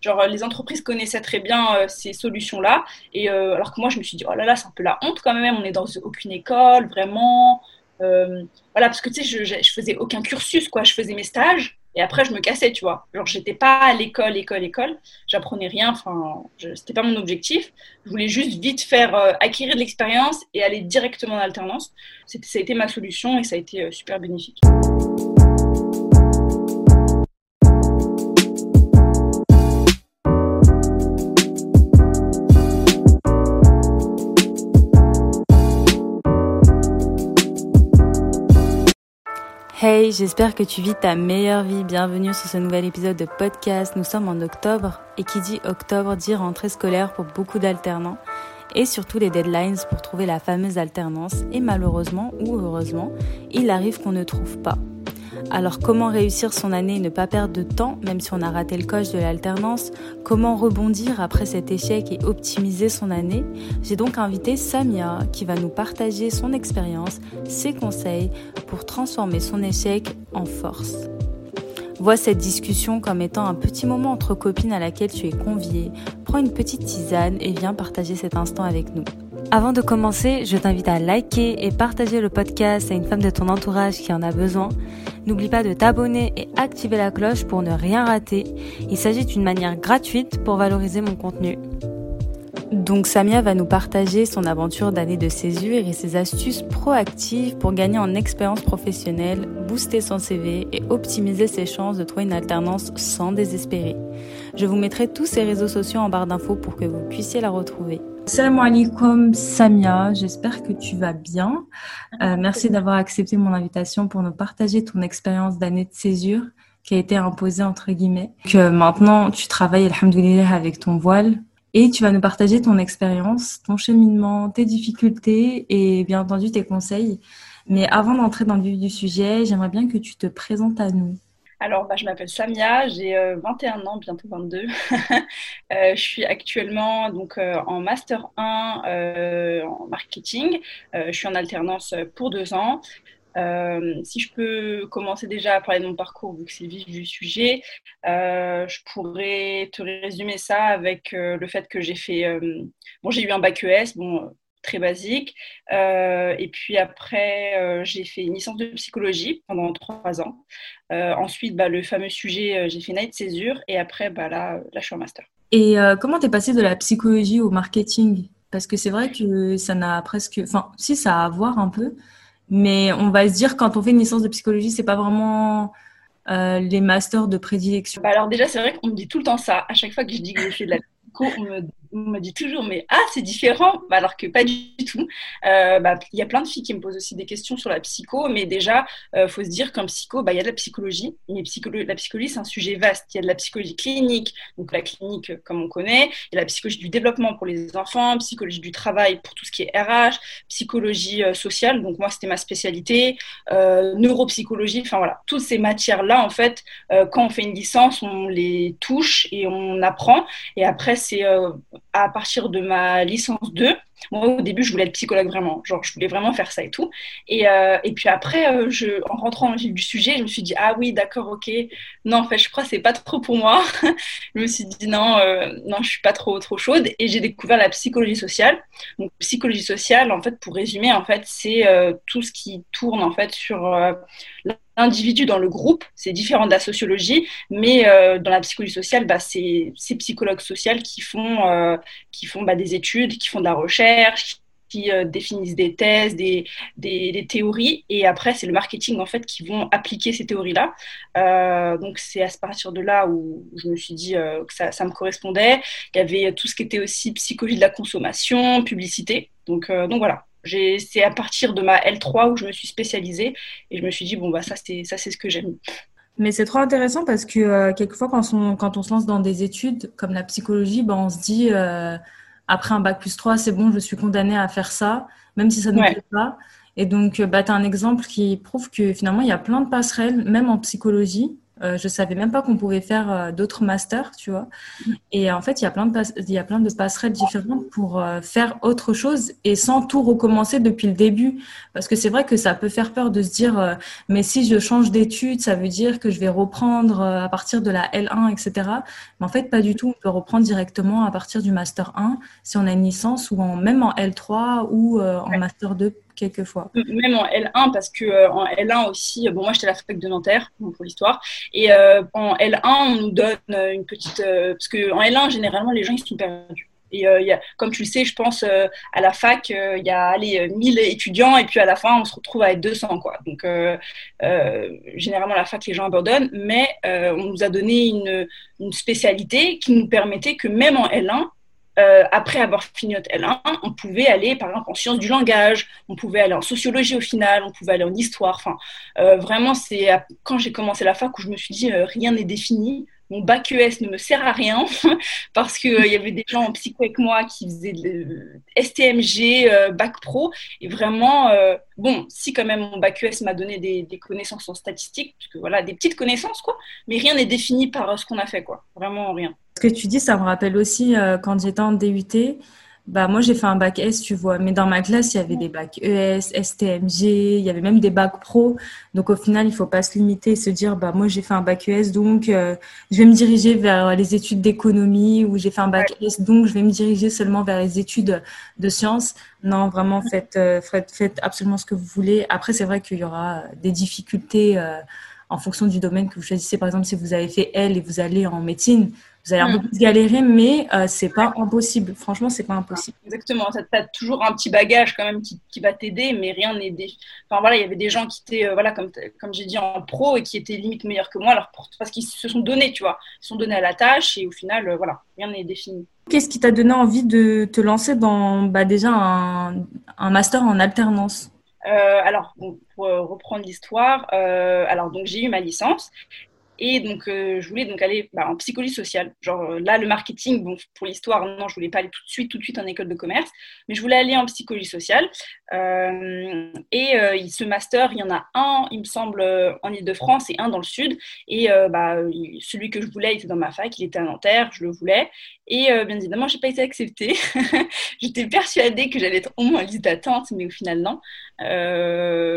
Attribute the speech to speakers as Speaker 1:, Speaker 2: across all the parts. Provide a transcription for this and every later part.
Speaker 1: Genre, les entreprises connaissaient très bien ces solutions-là. Et alors que moi, je me suis dit, oh là là, c'est un peu la honte quand même. On est dans aucune école, vraiment. voilà, parce que tu sais, je, faisais aucun cursus, quoi. Je faisais mes stages. Et après, je me cassais, tu vois. Genre, j'étais pas à l'école, école, école. J'apprenais rien. Enfin, c'était pas mon objectif. Je voulais juste vite faire euh, acquérir de l'expérience et aller directement en alternance. Ça a été ma solution et ça a été euh, super bénéfique.
Speaker 2: Hey, j'espère que tu vis ta meilleure vie. Bienvenue sur ce nouvel épisode de podcast. Nous sommes en octobre et qui dit octobre dit rentrée scolaire pour beaucoup d'alternants et surtout les deadlines pour trouver la fameuse alternance. Et malheureusement ou heureusement, il arrive qu'on ne trouve pas. Alors comment réussir son année et ne pas perdre de temps, même si on a raté le coche de l'alternance? Comment rebondir après cet échec et optimiser son année? J'ai donc invité Samia qui va nous partager son expérience, ses conseils pour transformer son échec en force. Vois cette discussion comme étant un petit moment entre copines à laquelle tu es conviée. Prends une petite tisane et viens partager cet instant avec nous. Avant de commencer, je t'invite à liker et partager le podcast à une femme de ton entourage qui en a besoin. N'oublie pas de t'abonner et activer la cloche pour ne rien rater. Il s'agit d'une manière gratuite pour valoriser mon contenu. Donc Samia va nous partager son aventure d'année de césure et ses astuces proactives pour gagner en expérience professionnelle, booster son CV et optimiser ses chances de trouver une alternance sans désespérer. Je vous mettrai tous ses réseaux sociaux en barre d'infos pour que vous puissiez la retrouver. Salam alaikum Samia, j'espère que tu vas bien. Euh, merci d'avoir accepté mon invitation pour nous partager ton expérience d'année de césure qui a été imposée entre guillemets. Que maintenant tu travailles, alhamdoulilah, avec ton voile et tu vas nous partager ton expérience, ton cheminement, tes difficultés et bien entendu tes conseils. Mais avant d'entrer dans le vif du sujet, j'aimerais bien que tu te présentes à nous.
Speaker 1: Alors, bah, je m'appelle Samia, j'ai 21 euh, ans, bientôt 22. Euh, je suis actuellement donc, euh, en Master 1 en marketing. je suis en alternance pour deux ans. si je peux commencer déjà à parler de mon parcours, vu que c'est le vif du sujet, je pourrais te résumer ça avec le fait que j'ai fait. bon, j'ai eu un bac ES, bon, très basique. Euh, et puis après, euh, j'ai fait une licence de psychologie pendant trois ans. Euh, ensuite, bah, le fameux sujet, j'ai fait Night Césure. Et après, bah, là, là, je suis en master.
Speaker 2: Et comment tu es passé de la psychologie au marketing? Parce que c'est vrai que ça n'a presque... Enfin, si, ça a à voir un peu. Mais on va se dire, quand on fait une licence de psychologie, c'est pas vraiment... les masters de prédilection
Speaker 1: bah, Alors déjà, c'est vrai qu'on me dit tout le temps ça. À chaque fois que je dis que je fais de la on me, me, dit toujours, mais ah, c'est différent, bah, alors que pas du tout. Euh, bah, il y a plein de filles qui me posent aussi des questions sur la psycho, mais déjà, euh, faut se dire qu'en psycho, bah, il y a de la psychologie, mais la psychologie, c'est un sujet vaste. Il y a de la psychologie clinique, donc la clinique comme on connaît, il y a la psychologie du développement pour les enfants, psychologie du travail pour tout ce qui est RH, psychologie euh, sociale, donc moi, c'était ma spécialité, neuropsychologie, enfin voilà, toutes ces matières-là, en fait, quand on fait une licence, on les touche et on apprend, et après, c'est euh, à partir de ma licence 2. Moi, au début, je voulais être psychologue vraiment. Genre, je voulais vraiment faire ça et tout. Et, euh, et puis après, euh, je, en rentrant dans du sujet, je me suis dit, ah oui, d'accord, ok. Non, en fait, je crois que c'est pas trop pour moi. je me suis dit, non, non, je suis pas trop, trop chaude. Et j'ai découvert la psychologie sociale. Donc, psychologie sociale, en fait, pour résumer, en fait, c'est tout ce qui tourne, en fait, sur l'individu dans le groupe, c'est différent de la sociologie, mais euh, dans la psychologie sociale, bah, c'est ces psychologues sociaux qui font, euh, qui font bah, des études, qui font de la recherche, qui euh, définissent des thèses, des, des, théories, et après c'est le marketing en fait qui vont appliquer ces théories-là. donc c'est à partir de là où je me suis dit que ça, ça, me correspondait. Il y avait tout ce qui était aussi psychologie de la consommation, publicité. Donc, donc voilà, c'est à partir de ma L3 où je me suis spécialisée et je me suis dit, bon, bah, ça, c'est, ce que j'aime.
Speaker 2: Mais c'est trop intéressant parce que euh, quelquefois, quand on, quand on se lance dans des études comme la psychologie, bah, on se dit, euh, après un bac plus 3, c'est bon, je suis condamnée à faire ça, même si ça ne me plaît pas. Et donc, euh, bah, tu as un exemple qui prouve que finalement, il y a plein de passerelles, même en psychologie, Euh, je savais même pas qu'on pouvait faire euh, d'autres masters, tu vois. Et en fait, il y a plein de, il y a plein de passerelles différentes pour euh, faire autre chose et sans tout recommencer depuis le début. Parce que c'est vrai que ça peut faire peur de se dire, mais si je change d'études, ça veut dire que je vais reprendre à partir de la L1, etc. Mais en fait, pas du tout. On peut reprendre directement à partir du master 1 si on a une licence ou en, même en L3 ou en master 2
Speaker 1: Même en L1, parce que euh, en L1 aussi, bon, moi j'étais à la fac de Nanterre pour l'histoire, et euh, en L1, on nous donne une petite. Euh, parce qu'en L1, généralement, les gens ils sont perdus. Et comme tu le sais, je pense à la fac, il y a allez, 1000 étudiants et puis à la fin, on se retrouve à être 200. Quoi. Donc, généralement, la fac, les gens abandonnent, mais on nous a donné une, une, spécialité qui nous permettait que même en L1, euh, après avoir fini notre L1, on pouvait aller, par exemple, en sciences du langage, on pouvait aller en sociologie au final, on pouvait aller en histoire. Enfin, euh, vraiment, c'est quand j'ai commencé la fac où je me suis dit, euh, rien n'est défini. Mon bac ES ne me sert à rien parce qu'il y avait des gens en psycho avec moi qui faisaient STMG, bac pro. Et vraiment, bon, si quand même mon bac ES m'a donné des, connaissances en statistique, parce que voilà, des petites connaissances, quoi, mais rien n'est défini par ce qu'on a fait, quoi. Vraiment rien.
Speaker 2: Ce que tu dis, ça me rappelle aussi euh, quand j'étais en DUT. Bah, moi, j'ai fait un bac S, tu vois. Mais dans ma classe, il y avait des bacs ES, STMG, il y avait même des bacs pro. Donc, au final, il faut pas se limiter et se dire, bah, moi, j'ai fait un bac ES, donc euh, je vais me diriger vers les études d'économie ou j'ai fait un bac S, donc je vais me diriger seulement vers les études de sciences. Non, vraiment, faites, euh, faites, faites absolument ce que vous voulez. Après, c'est vrai qu'il y aura des difficultés en fonction du domaine que vous choisissez. Par exemple, si vous avez fait L et vous allez en médecine, vous allez un peu plus galérer, mais euh, c'est pas impossible. Franchement, c'est pas impossible.
Speaker 1: Exactement. Tu as toujours un petit bagage quand même qui, qui va t'aider, mais rien n'est. Enfin voilà, il y avait des gens qui étaient, euh, voilà, comme, comme j'ai dit, en pro et qui étaient limite meilleurs que moi, alors parce qu'ils se sont donnés, tu vois. Ils se sont donnés à la tâche et au final, euh, voilà, rien n'est défini.
Speaker 2: Qu'est-ce qui t'a donné envie de te lancer dans bah, déjà un, un master en alternance?
Speaker 1: Alors, pour reprendre l'histoire, alors donc j'ai eu ma licence et donc, euh, je voulais donc aller bah, en psychologie sociale. Genre euh, là, le marketing, bon, pour l'histoire, non, je voulais pas aller tout de suite, tout de suite en école de commerce, mais je voulais aller en psychologie sociale. Euh, et ce master, il y en a un, il me semble, en Ile-de-France et un dans le sud. Et bah, celui que je voulais, était dans ma fac, il était à Nanterre, je le voulais. Et bien évidemment, j'ai pas été acceptée. J'étais persuadée que j'allais être au moins en liste d'attente, mais au final, non.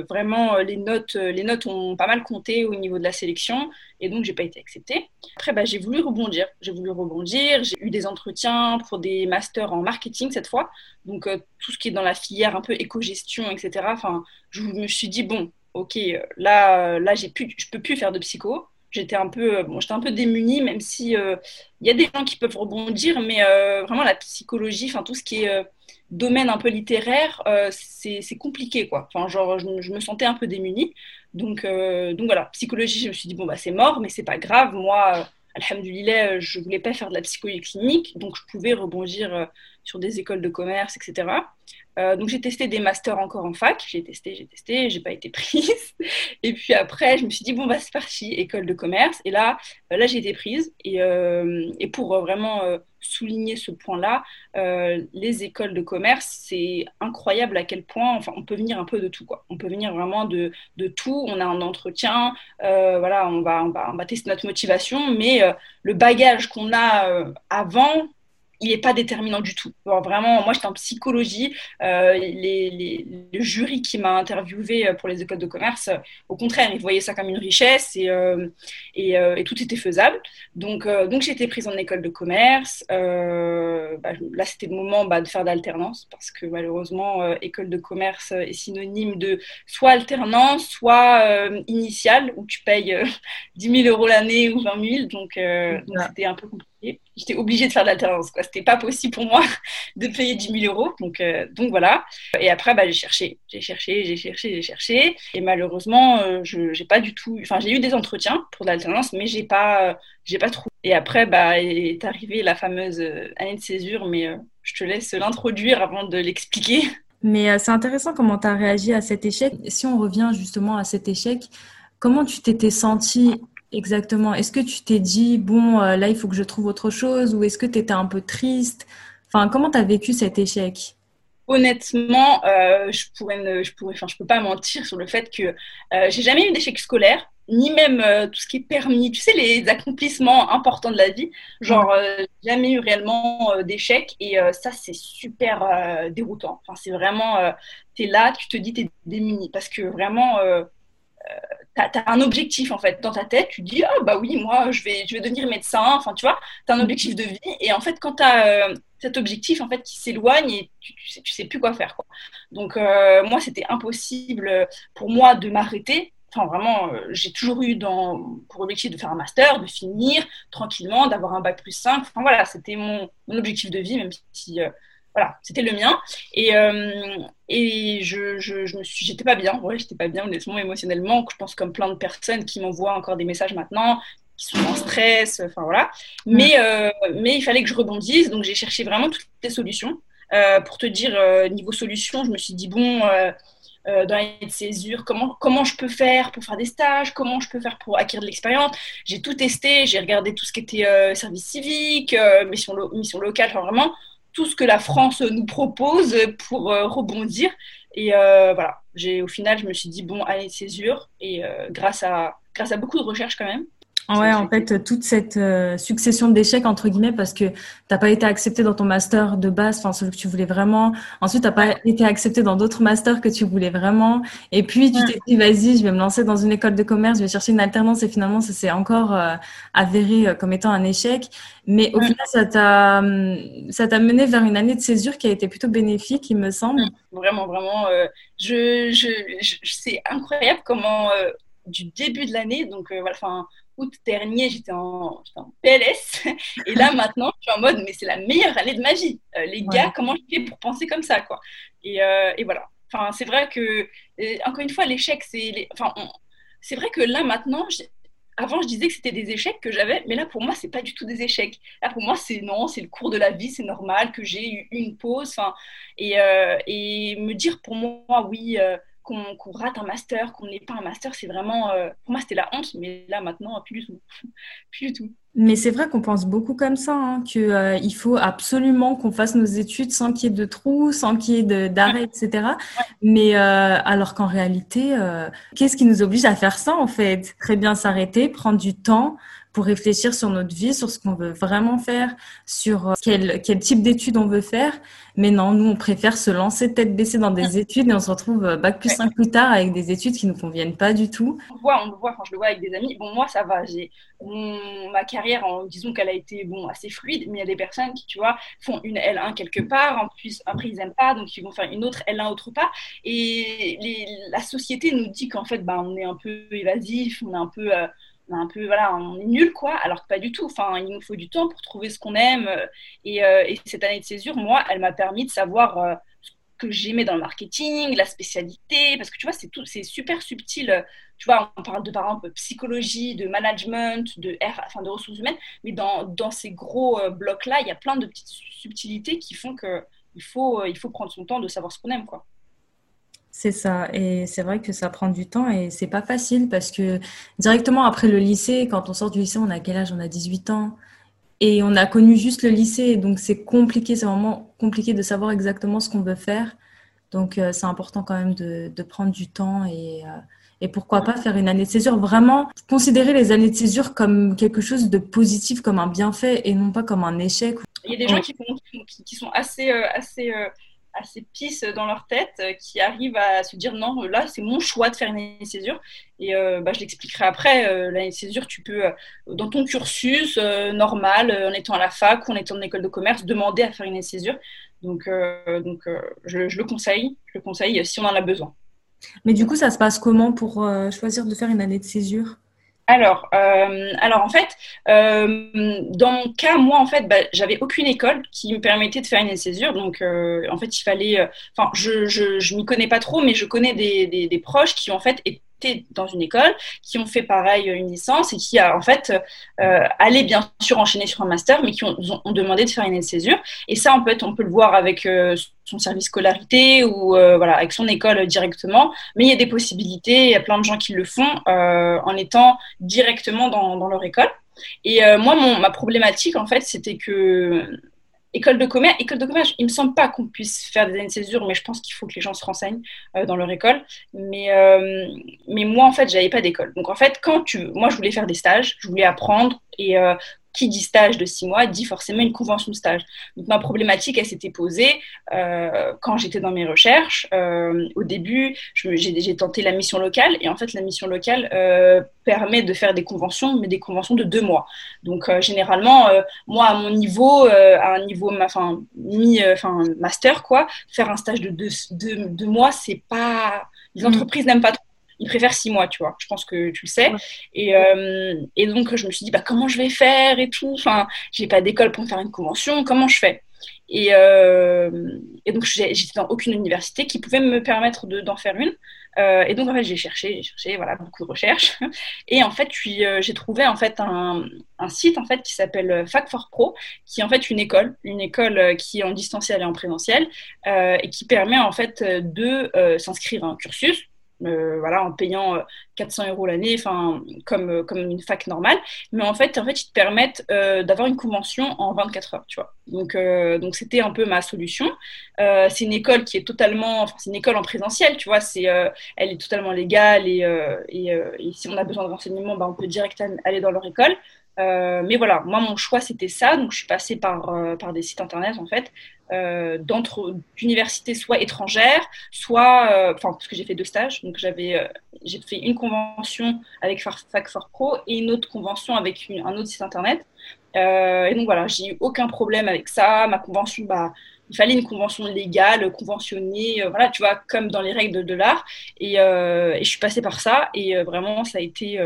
Speaker 1: vraiment, les notes, les notes ont pas mal compté au niveau de la sélection. Et donc, j'ai pas été acceptée. Après, bah, j'ai voulu rebondir. J'ai voulu rebondir. J'ai eu des entretiens pour des masters en marketing cette fois. Donc, euh, tout ce qui est dans la filière un peu éco-gestion, etc. Enfin, je me suis dit, bon, ok, là, là j'ai pu, je peux plus faire de psycho. J'étais un peu, bon, j'étais un peu démunie, même si il y a des gens qui peuvent rebondir, mais euh, vraiment la psychologie, enfin tout ce qui est euh, domaine un peu littéraire, c'est compliqué, quoi. Enfin, genre, je, je, me sentais un peu démunie. Donc, euh, donc voilà, psychologie, je me suis dit, bon, bah, c'est mort, mais c'est pas grave. Moi, euh, alhamdoulilah, je voulais pas faire de la psychologie clinique, donc je pouvais rebondir euh, sur des écoles de commerce, etc. Euh, donc j'ai testé des masters encore en fac, j'ai testé, j'ai testé, j'ai pas été prise. Et puis après, je me suis dit bon bah c'est parti, école de commerce. Et là, euh, là j'ai été prise. Et, euh, et pour vraiment souligner ce point-là, les écoles de commerce, c'est incroyable à quel point, enfin, on peut venir un peu de tout quoi. On peut venir vraiment de, tout. On a un entretien, voilà, on va, on va, on va tester notre motivation, mais le bagage qu'on a avant il n'est pas déterminant du tout. vraiment, moi, j'étais en psychologie. Euh, les, le jury qui m'a interviewé euh, pour les écoles de commerce, euh, au contraire, ils voyaient ça comme une richesse et, et, tout était faisable. Donc, donc j'ai été prise en école de commerce. Bah, là, c'était le moment bah, de faire d'alternance parce que malheureusement, école de commerce est synonyme de soit alternance, soit initiale, où tu payes 10 000 euros l'année ou 20 000. Donc, donc c'était un peu compliqué j'étais obligée de faire de l'alternance. Quoi. C'était pas possible pour moi de payer 10 000 euros. Donc, euh, donc voilà. Et après, bah, j'ai cherché, j'ai cherché, j'ai cherché, j'ai cherché. Et malheureusement, euh, j'ai pas du tout. Enfin, j'ai eu des entretiens pour de l'alternance, mais j'ai pas, j'ai pas trouvé. Et après, bah, est arrivée la fameuse euh, année de césure, mais je te laisse l'introduire avant de l'expliquer.
Speaker 2: Mais c'est intéressant comment tu as réagi à cet échec. Si on revient justement à cet échec, comment tu t'étais sentie Exactement. Est-ce que tu t'es dit, bon, euh, là, il faut que je trouve autre chose ou est-ce que tu étais un peu triste? Enfin, comment tu as vécu cet échec?
Speaker 1: Honnêtement, euh, je pourrais, je pourrais, enfin, je peux pas mentir sur le fait que euh, j'ai jamais eu d'échec scolaire, ni même euh, tout ce qui est permis. Tu sais, les accomplissements importants de la vie. Genre, jamais eu réellement d'échecs. Et ça, c'est super déroutant. Enfin, c'est vraiment, tu es là, tu te dis, tu es démuni. Parce que vraiment, tu as, un objectif, en fait, dans ta tête. Tu dis, ah bah oui, moi, je vais, je vais devenir médecin. Enfin, tu vois, tu as un objectif de vie. Et en fait, quand tu as cet objectif, en fait, qui s'éloigne et tu, tu, sais, tu sais plus quoi faire. Quoi. Donc, moi, c'était impossible pour moi de m'arrêter Enfin, vraiment, euh, j'ai toujours eu dans, pour objectif de faire un master, de finir tranquillement, d'avoir un bac plus 5. Enfin, voilà, c'était mon, objectif de vie, même si, euh, voilà, c'était le mien. Et, euh, et je, je, je, me suis, j'étais pas bien, ouais, j'étais pas bien, honnêtement, émotionnellement. Je pense comme plein de personnes qui m'envoient encore des messages maintenant, qui sont en stress, enfin voilà. Mais, mais il fallait que je rebondisse, donc j'ai cherché vraiment toutes les solutions. pour te dire, niveau solution, je me suis dit, bon euh, dans les césures, comment, comment je peux faire pour faire des stages, comment je peux faire pour acquérir de l'expérience? J'ai tout testé, j'ai regardé tout ce qui était euh, service civique, euh, mission, mission locale, enfin vraiment tout ce que la France nous propose pour rebondir. Et voilà, j'ai au final, je me suis dit, bon, allez, césure. Et grâce, à, grâce à beaucoup de recherches quand même,
Speaker 2: Ouais, en fait, toute cette euh, succession d'échecs, entre guillemets, parce que t'as pas été accepté dans ton master de base, enfin, celui que tu voulais vraiment. Ensuite, t'as pas été accepté dans d'autres masters que tu voulais vraiment. Et puis, tu t'es dit, vas-y, je vais me lancer dans une école de commerce, je vais chercher une alternance et finalement, ça s'est encore euh, avéré euh, comme étant un échec. Mais au final, ça t'a, hum, ça t'a mené vers une année de césure qui a été plutôt bénéfique, il me semble.
Speaker 1: Vraiment, vraiment. je, je, je, c'est incroyable comment, du début de l'année, donc voilà, enfin, août dernier, j'étais en, PLS. Et là, maintenant, je suis en mode, mais c'est la meilleure année de ma vie. Euh, les gars, comment je fais pour penser comme ça, quoi? Et, euh, et voilà. Enfin, c'est vrai que, euh, encore une fois, l'échec, c'est. Enfin, c'est vrai que là, maintenant, avant, je disais que c'était des échecs que j'avais, mais là, pour moi, c'est pas du tout des échecs. Là, pour moi, c'est non, c'est le cours de la vie, c'est normal que j'ai eu une pause. Enfin, et, et me dire pour moi, oui qu'on rate un master, qu'on n'ait pas un master, c'est vraiment, euh, pour moi, c'était la honte, mais là, maintenant, plus du tout. plus du tout.
Speaker 2: Mais c'est vrai qu'on pense beaucoup comme ça, hein, qu'il euh, faut absolument qu'on fasse nos études sans qu'il y ait de trous, sans qu'il y ait d'arrêt, etc. Mais euh, alors qu'en réalité, qu'est-ce qui nous oblige à faire ça, en fait? Très bien s'arrêter, prendre du temps, pour réfléchir sur notre vie, sur ce qu'on veut vraiment faire, sur euh, quel, quel type d'études on veut faire. Mais non, nous, on préfère se lancer tête baissée dans des études et on se retrouve euh, bac plus 5 plus tard avec des études qui ne nous conviennent pas du tout.
Speaker 1: On le voit, on le voit quand je le vois avec des amis. Bon, moi, ça va. J'ai ma carrière, en, disons qu'elle a été bon, assez fluide, mais il y a des personnes qui, tu vois, font une L1 quelque part, en plus, après, ils n'aiment pas, donc ils vont faire une autre L1 autre part. Et les, la société nous dit qu'en fait, bah, on est un peu évasif, on est un peu... Euh, un peu, voilà, on est nul, quoi, alors que pas du tout. Enfin, il nous faut du temps pour trouver ce qu'on aime. Euh, euh, et, cette année de césure, moi, elle m'a permis de savoir euh, ce que j'aimais dans le marketing, la spécialité, parce que tu vois, c'est tout, c'est super subtil. Tu vois, on parle de par exemple psychologie, de management, de enfin de ressources humaines, mais dans, dans ces gros blocs-là, il y a plein de petites subtilités qui font que il faut, il faut prendre son temps de savoir ce qu'on aime, quoi.
Speaker 2: C'est ça. Et c'est vrai que ça prend du temps et c'est pas facile parce que directement après le lycée, quand on sort du lycée, on a quel âge? On a 18 ans. Et on a connu juste le lycée. Donc c'est compliqué, c'est vraiment compliqué de savoir exactement ce qu'on veut faire. Donc euh, c'est important quand même de, de, prendre du temps et, euh, et pourquoi pas faire une année de césure. Vraiment considérer les années de césure comme quelque chose de positif, comme un bienfait et non pas comme un échec.
Speaker 1: Il y a des gens qui sont assez, euh, assez assez pisses dans leur tête euh, qui arrivent à se dire non, là, c'est mon choix de faire une année de césure. Et euh, bah, je l'expliquerai après. Euh, l'année de césure, tu peux, dans ton cursus normal, en étant à la fac ou en étant en école de commerce, demander à faire une année de césure. Donc, donc je, je, le conseille. Je le conseille si on en a besoin.
Speaker 2: Mais du coup, ça se passe comment pour choisir de faire une année de césure?
Speaker 1: Alors, euh, alors en fait, euh, dans mon cas, moi en fait, bah, j'avais aucune école qui me permettait de faire une césure, donc euh, en fait, il fallait, enfin, je, je, je m'y connais pas trop, mais je connais des, des proches qui en fait dans une école, qui ont fait pareil une licence et qui a en fait euh, allé bien sûr enchaîner sur un master, mais qui ont, demandé de faire une césure. Et ça, en fait, on peut le voir avec euh, son service scolarité ou euh, voilà avec son école directement. Mais il y a des possibilités, il y a plein de gens qui le font euh, en étant directement dans, dans leur école. Et moi, mon, ma problématique, en fait, c'était que école de commerce, école de commerce, il me semble pas qu'on puisse faire des années de césure, mais je pense qu'il faut que les gens se renseignent dans leur école. Mais, mais moi, en fait, j'avais pas d'école. Donc, en fait, quand tu, moi, je voulais faire des stages, je voulais apprendre et qui dit stage de six mois dit forcément une convention de stage. Donc ma problématique, elle s'était posée euh, quand j'étais dans mes recherches. Euh, au début, j'ai tenté la mission locale et en fait la mission locale euh, permet de faire des conventions, mais des conventions de deux mois. Donc généralement, moi à mon niveau, à un niveau, enfin mi, enfin master quoi, faire un stage de deux, deux, deux mois, c'est pas les mm. entreprises n'aiment pas trop il préfère six mois, tu vois. Je pense que tu le sais. Et, euh, et, donc, je me suis dit, bah, comment je vais faire et tout. Enfin, j'ai pas d'école pour faire une convention. Comment je fais? Et, euh, et, donc, j'étais dans aucune université qui pouvait me permettre d'en faire une. Euh, et donc, en fait, j'ai cherché, j'ai cherché, voilà, beaucoup de recherches. Et en fait, j'ai trouvé en fait un, un, site en fait qui s'appelle Fac for Pro, qui est en fait une école, une école qui est en distanciel et en présentiel, et qui permet en fait de s'inscrire à un cursus euh, voilà, en payant 400 euh, euros l'année, enfin, comme, euh, comme une fac normale. Mais en fait, en fait ils te permettent d'avoir une convention en 24 heures, tu vois. Donc, donc c'était un peu ma solution. c'est une école qui est totalement, c'est une école en présentiel, tu vois. C'est, elle est totalement légale et, si on a besoin de renseignements, bah, on peut direct aller dans leur école. Euh, mais voilà, moi, mon choix, c'était ça. Donc, je suis passée par, euh, par des sites internet, en fait, euh, d'universités soit étrangères, soit. Euh, enfin, parce que j'ai fait deux stages. Donc, j'avais j'ai fait une convention avec Fac for Pro et une autre convention avec un autre site internet. et donc, voilà, j'ai eu aucun problème avec ça. Ma convention, bah, il fallait une convention légale, conventionnée, voilà, tu vois, comme dans les règles de, de l'art. Et, et, je suis passée par ça. Et vraiment, ça a été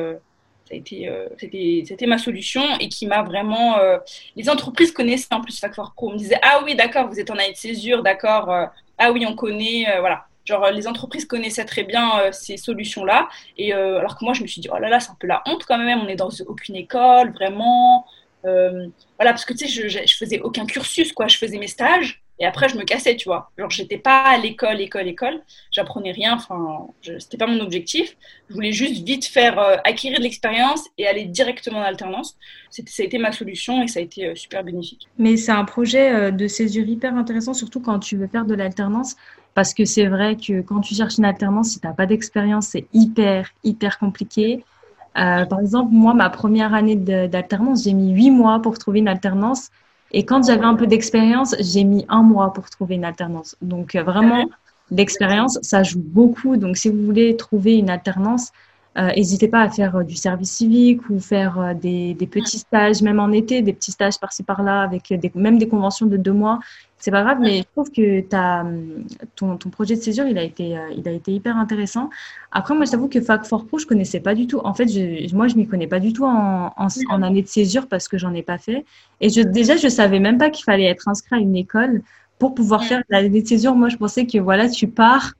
Speaker 1: ça a été, euh, c'était, ma solution et qui m'a vraiment. Euh, les entreprises connaissaient en plus Factor Pro. On me disait Ah oui, d'accord, vous êtes en année de césure, d'accord. Euh, ah oui, on connaît. voilà. Genre, les entreprises connaissaient très bien ces solutions-là. Et alors que moi, je me suis dit Oh là là, c'est un peu la honte quand même. On est dans aucune école, vraiment. voilà, parce que tu sais, je, je, faisais aucun cursus, quoi. Je faisais mes stages. Et après, je me cassais, tu vois. Genre, j'étais pas à l'école, école, école. J'apprenais rien. Enfin, c'était pas mon objectif. Je voulais juste vite faire euh, acquérir de l'expérience et aller directement en alternance. Ça a été ma solution et ça a été euh, super bénéfique.
Speaker 2: Mais c'est un projet euh, de césure hyper intéressant, surtout quand tu veux faire de l'alternance. Parce que c'est vrai que quand tu cherches une alternance, si tu n'as pas d'expérience, c'est hyper, hyper compliqué. par exemple, moi, ma première année d'alternance, j'ai mis huit mois pour trouver une alternance. Et quand j'avais un peu d'expérience, j'ai mis un mois pour trouver une alternance. Donc euh, vraiment, l'expérience, ça joue beaucoup. Donc si vous voulez trouver une alternance, n'hésitez pas à faire euh, du service civique ou faire euh, des, des, petits stages, même en été, des petits stages par-ci par-là, avec des, même des conventions de deux mois. C'est pas grave, mais je trouve que as, hum, ton, ton, projet de césure, il a été, il a été hyper intéressant. Après, moi, je t'avoue que Fac for Pro, je connaissais pas du tout. En fait, je, moi, je m'y connais pas du tout en, en, en, année de césure parce que j'en ai pas fait. Et je, déjà, je savais même pas qu'il fallait être inscrit à une école pour pouvoir faire l'année de césure. Moi, je pensais que voilà, tu pars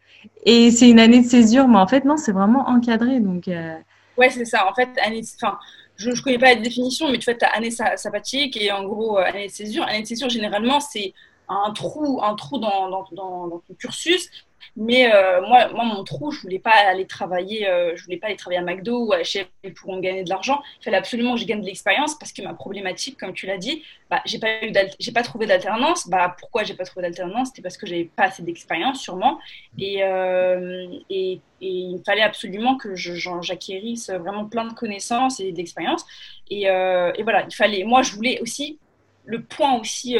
Speaker 2: et c'est une année de césure, mais en fait, non, c'est vraiment encadré. Donc, euh...
Speaker 1: Ouais, c'est ça. En fait, année, enfin, je ne connais pas la définition, mais tu vois, as année sabbatique et en gros, euh, année de césure. Année de césure, généralement, c'est un trou, un trou dans, dans, dans, dans ton cursus mais euh, moi, moi, mon trou, je voulais pas aller travailler, euh, je voulais pas aller travailler à McDo ou à HL pour en gagner de l'argent. Il fallait absolument que je gagne de l'expérience parce que ma problématique, comme tu l'as dit, bah, j'ai pas eu j'ai pas trouvé d'alternance. Bah, pourquoi j'ai pas trouvé d'alternance? C'était parce que j'avais pas assez d'expérience, sûrement. Et, euh, et, il fallait absolument que j'acquérisse vraiment plein de connaissances et d'expérience. Et, et, voilà, il fallait. Moi, je voulais aussi le point aussi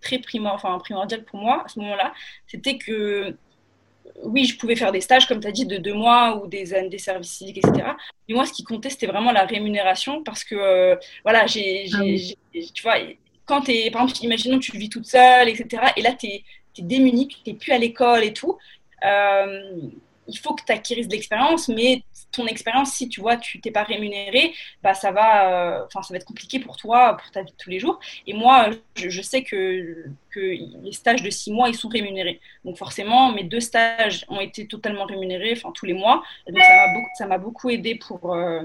Speaker 1: très primordial, enfin, primordial pour moi à ce moment-là, c'était que oui, je pouvais faire des stages, comme tu as dit, de deux mois ou des, des services civiques, etc. Mais moi, ce qui comptait, c'était vraiment la rémunération parce que, euh, voilà, j'ai, ah tu vois, quand tu es, par exemple, imaginons que tu vis toute seule, etc. Et là, tu es, es démunie, tu n'es plus à l'école et tout. Euh, il faut que tu acquérisses de l'expérience, mais ton expérience, si tu vois, tu t'es pas rémunéré, bah ça va, euh, enfin ça va être compliqué pour toi, pour ta vie de tous les jours. Et moi, je, sais que, les stages de six mois, ils sont rémunérés. Donc forcément, mes deux stages ont été totalement rémunérés, enfin tous les mois. Et donc ça m'a beaucoup, beaucoup aidé pour euh,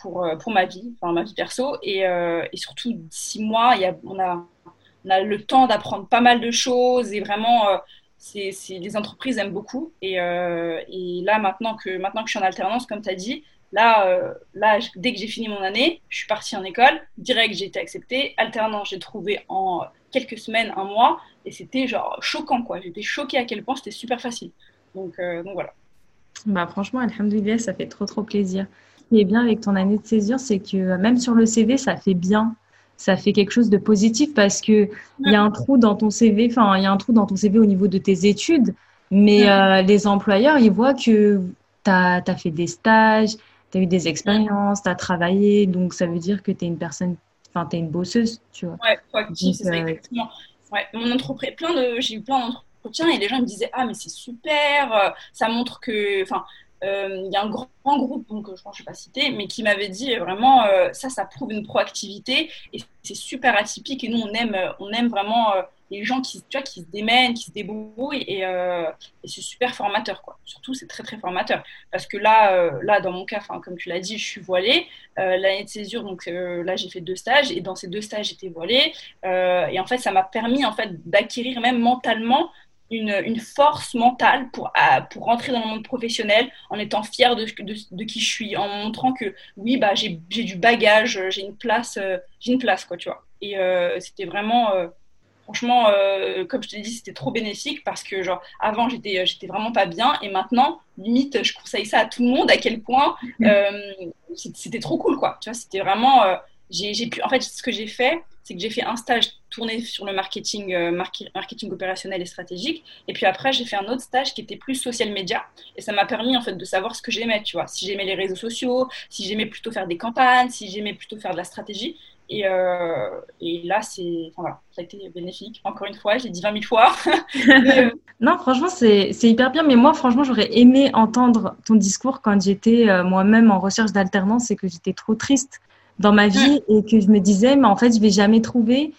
Speaker 1: pour, euh, pour ma vie, enfin ma vie perso. Et, et surtout six mois, y on a on a le temps d'apprendre pas mal de choses et vraiment c'est, les entreprises aiment beaucoup. Et, euh, et, là, maintenant que, maintenant que je suis en alternance, comme tu as dit, Là, là dès que j'ai fini mon année, je suis partie en école, direct, j'ai été acceptée. Alternant, j'ai trouvé en quelques semaines, un mois, et c'était genre choquant, quoi. J'étais choquée à quel point c'était super facile. Donc, donc voilà.
Speaker 2: Bah, franchement, Alhamdoulilah, ça fait trop, trop plaisir. Est bien avec ton année de césure, c'est que même sur le CV, ça fait bien. Ça fait quelque chose de positif parce que il y a un trou dans ton CV, enfin, il y a un trou dans ton CV au niveau de tes études, mais euh, les employeurs, ils voient que tu as, fait des stages, tu as eu des expériences, tu as travaillé, donc ça veut dire que tu es une personne, enfin, tu es une bosseuse, tu vois.
Speaker 1: Ouais, proactive, c'est ça, euh, exactement. Ouais, mon entreprise, plein de, j'ai eu plein d'entreprises et les gens me disaient ah mais c'est super, euh, ça montre que, enfin il y a un grand, groupe, donc que je ne vais pas citer, mais qui m'avait dit vraiment euh, ça, ça prouve une proactivité et c'est super atypique. Et nous, on aime, on aime vraiment les gens qui, tu vois, qui se démènent, qui se débrouillent et, c'est super formateur. Quoi. Surtout, c'est très très formateur parce que là, là dans mon cas, comme tu l'as dit, je suis voilée. L'année de césure, donc là, j'ai fait deux stages et dans ces deux stages, j'étais voilée. et en fait, ça m'a permis en fait d'acquérir même mentalement une, une, force mentale pour, pour rentrer dans le monde professionnel en étant fière de, de, de qui je suis, en montrant que oui, bah, j'ai du bagage, j'ai une place, euh, j'ai une place, quoi, tu vois. Et euh, c'était vraiment, euh, franchement, comme je te dit, c'était trop bénéfique parce que, genre, avant, j'étais, j'étais vraiment pas bien et maintenant, limite, je conseille ça à tout le monde, à quel point c'était trop cool, quoi. Tu vois, c'était vraiment, j'ai pu, en fait, ce que j'ai fait, c'est que j'ai fait un stage tourné sur le marketing, euh, marketing opérationnel et stratégique. Et puis après, j'ai fait un autre stage qui était plus social media. Et ça m'a permis en fait de savoir ce que j'aimais, tu vois. Si j'aimais les réseaux sociaux, si j'aimais plutôt faire des campagnes, si j'aimais plutôt faire de la stratégie. Et, euh, et là, c'est, enfin, voilà, ça a été bénéfique. Encore une fois, j'ai dit 20 000 fois.
Speaker 2: Euh, non, franchement, c'est hyper bien. Mais moi, franchement, j'aurais aimé entendre ton discours quand j'étais moi-même en recherche d'alternance et que j'étais trop triste dans ma vie et que je me disais, mais en fait, je vais jamais trouver.